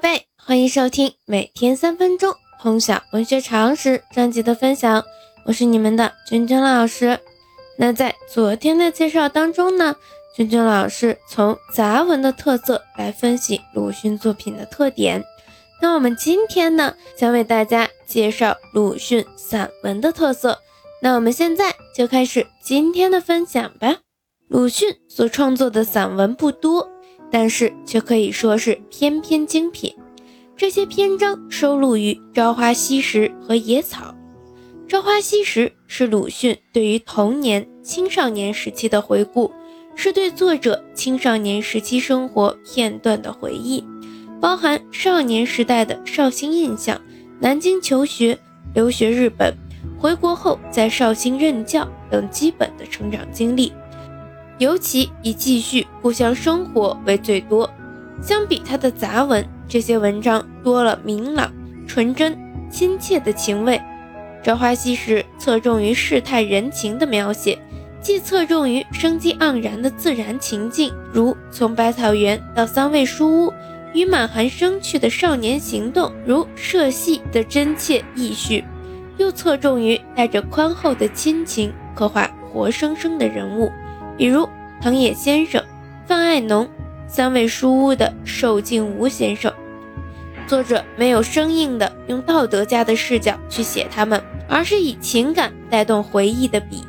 贝，欢迎收听每天三分钟通晓文学常识专辑的分享，我是你们的君君老师。那在昨天的介绍当中呢，君君老师从杂文的特色来分析鲁迅作品的特点。那我们今天呢，将为大家介绍鲁迅散文的特色。那我们现在就开始今天的分享吧。鲁迅所创作的散文不多。但是却可以说是篇篇精品。这些篇章收录于《朝花夕拾》和《野草》。《朝花夕拾》是鲁迅对于童年、青少年时期的回顾，是对作者青少年时期生活片段的回忆，包含少年时代的绍兴印象、南京求学、留学日本、回国后在绍兴任教等基本的成长经历。尤其以继续故乡生活为最多。相比他的杂文，这些文章多了明朗、纯真、亲切的情味。《朝花夕拾》侧重于世态人情的描写，既侧重于生机盎然的自然情境，如从百草园到三味书屋，与满含生趣的少年行动，如社戏的真切意绪；又侧重于带着宽厚的亲情，刻画活生生的人物。比如藤野先生、范爱农、三味书屋的寿静吾先生，作者没有生硬的用道德家的视角去写他们，而是以情感带动回忆的笔。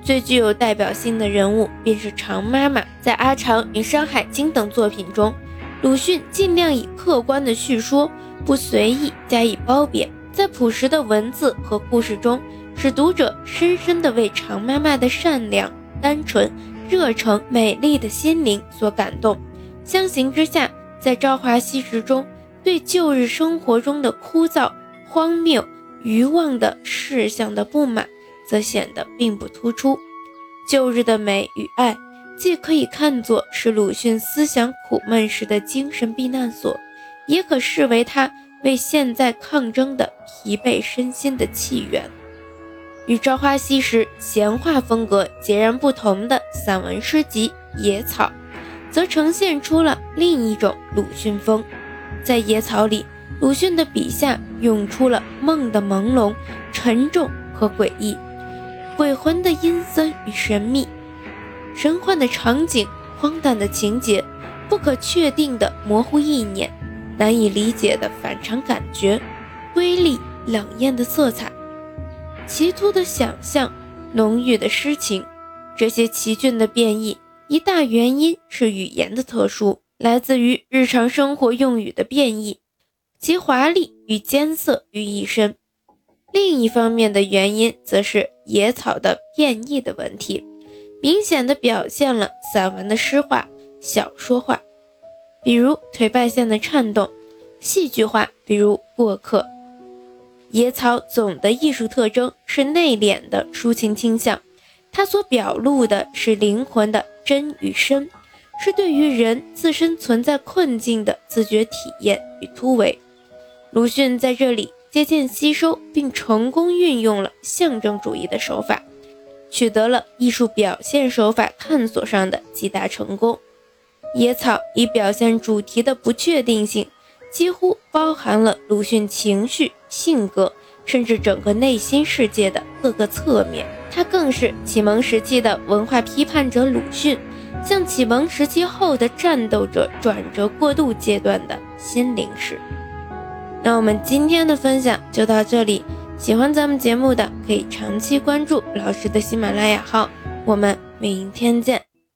最具有代表性的人物便是常妈妈。在《阿长》与《山海经》等作品中，鲁迅尽量以客观的叙说，不随意加以褒贬，在朴实的文字和故事中，使读者深深地为常妈妈的善良。单纯、热诚、美丽的心灵所感动，相形之下，在《朝花夕拾》中，对旧日生活中的枯燥、荒谬、愚妄的事项的不满，则显得并不突出。旧日的美与爱，既可以看作是鲁迅思想苦闷时的精神避难所，也可视为他为现在抗争的疲惫身心的气源。与《朝花夕拾》闲话风格截然不同的散文诗集《野草》，则呈现出了另一种鲁迅风。在《野草》里，鲁迅的笔下涌出了梦的朦胧、沉重和诡异，鬼魂的阴森与神秘，神幻的场景、荒诞的情节、不可确定的模糊意念、难以理解的反常感觉、瑰丽冷艳的色彩。奇突的想象，浓郁的诗情，这些奇峻的变异，一大原因是语言的特殊，来自于日常生活用语的变异，其华丽与艰涩于一身。另一方面的原因，则是野草的变异的文体，明显的表现了散文的诗化、小说化，比如腿败线的颤动；戏剧化，比如过客。野草总的艺术特征是内敛的抒情倾向，它所表露的是灵魂的真与深，是对于人自身存在困境的自觉体验与突围。鲁迅在这里借鉴吸收并成功运用了象征主义的手法，取得了艺术表现手法探索上的极大成功。野草以表现主题的不确定性。几乎包含了鲁迅情绪、性格，甚至整个内心世界的各个侧面。他更是启蒙时期的文化批判者鲁迅，向启蒙时期后的战斗者转折过渡阶段的心灵史。那我们今天的分享就到这里，喜欢咱们节目的可以长期关注老师的喜马拉雅号，我们明天见。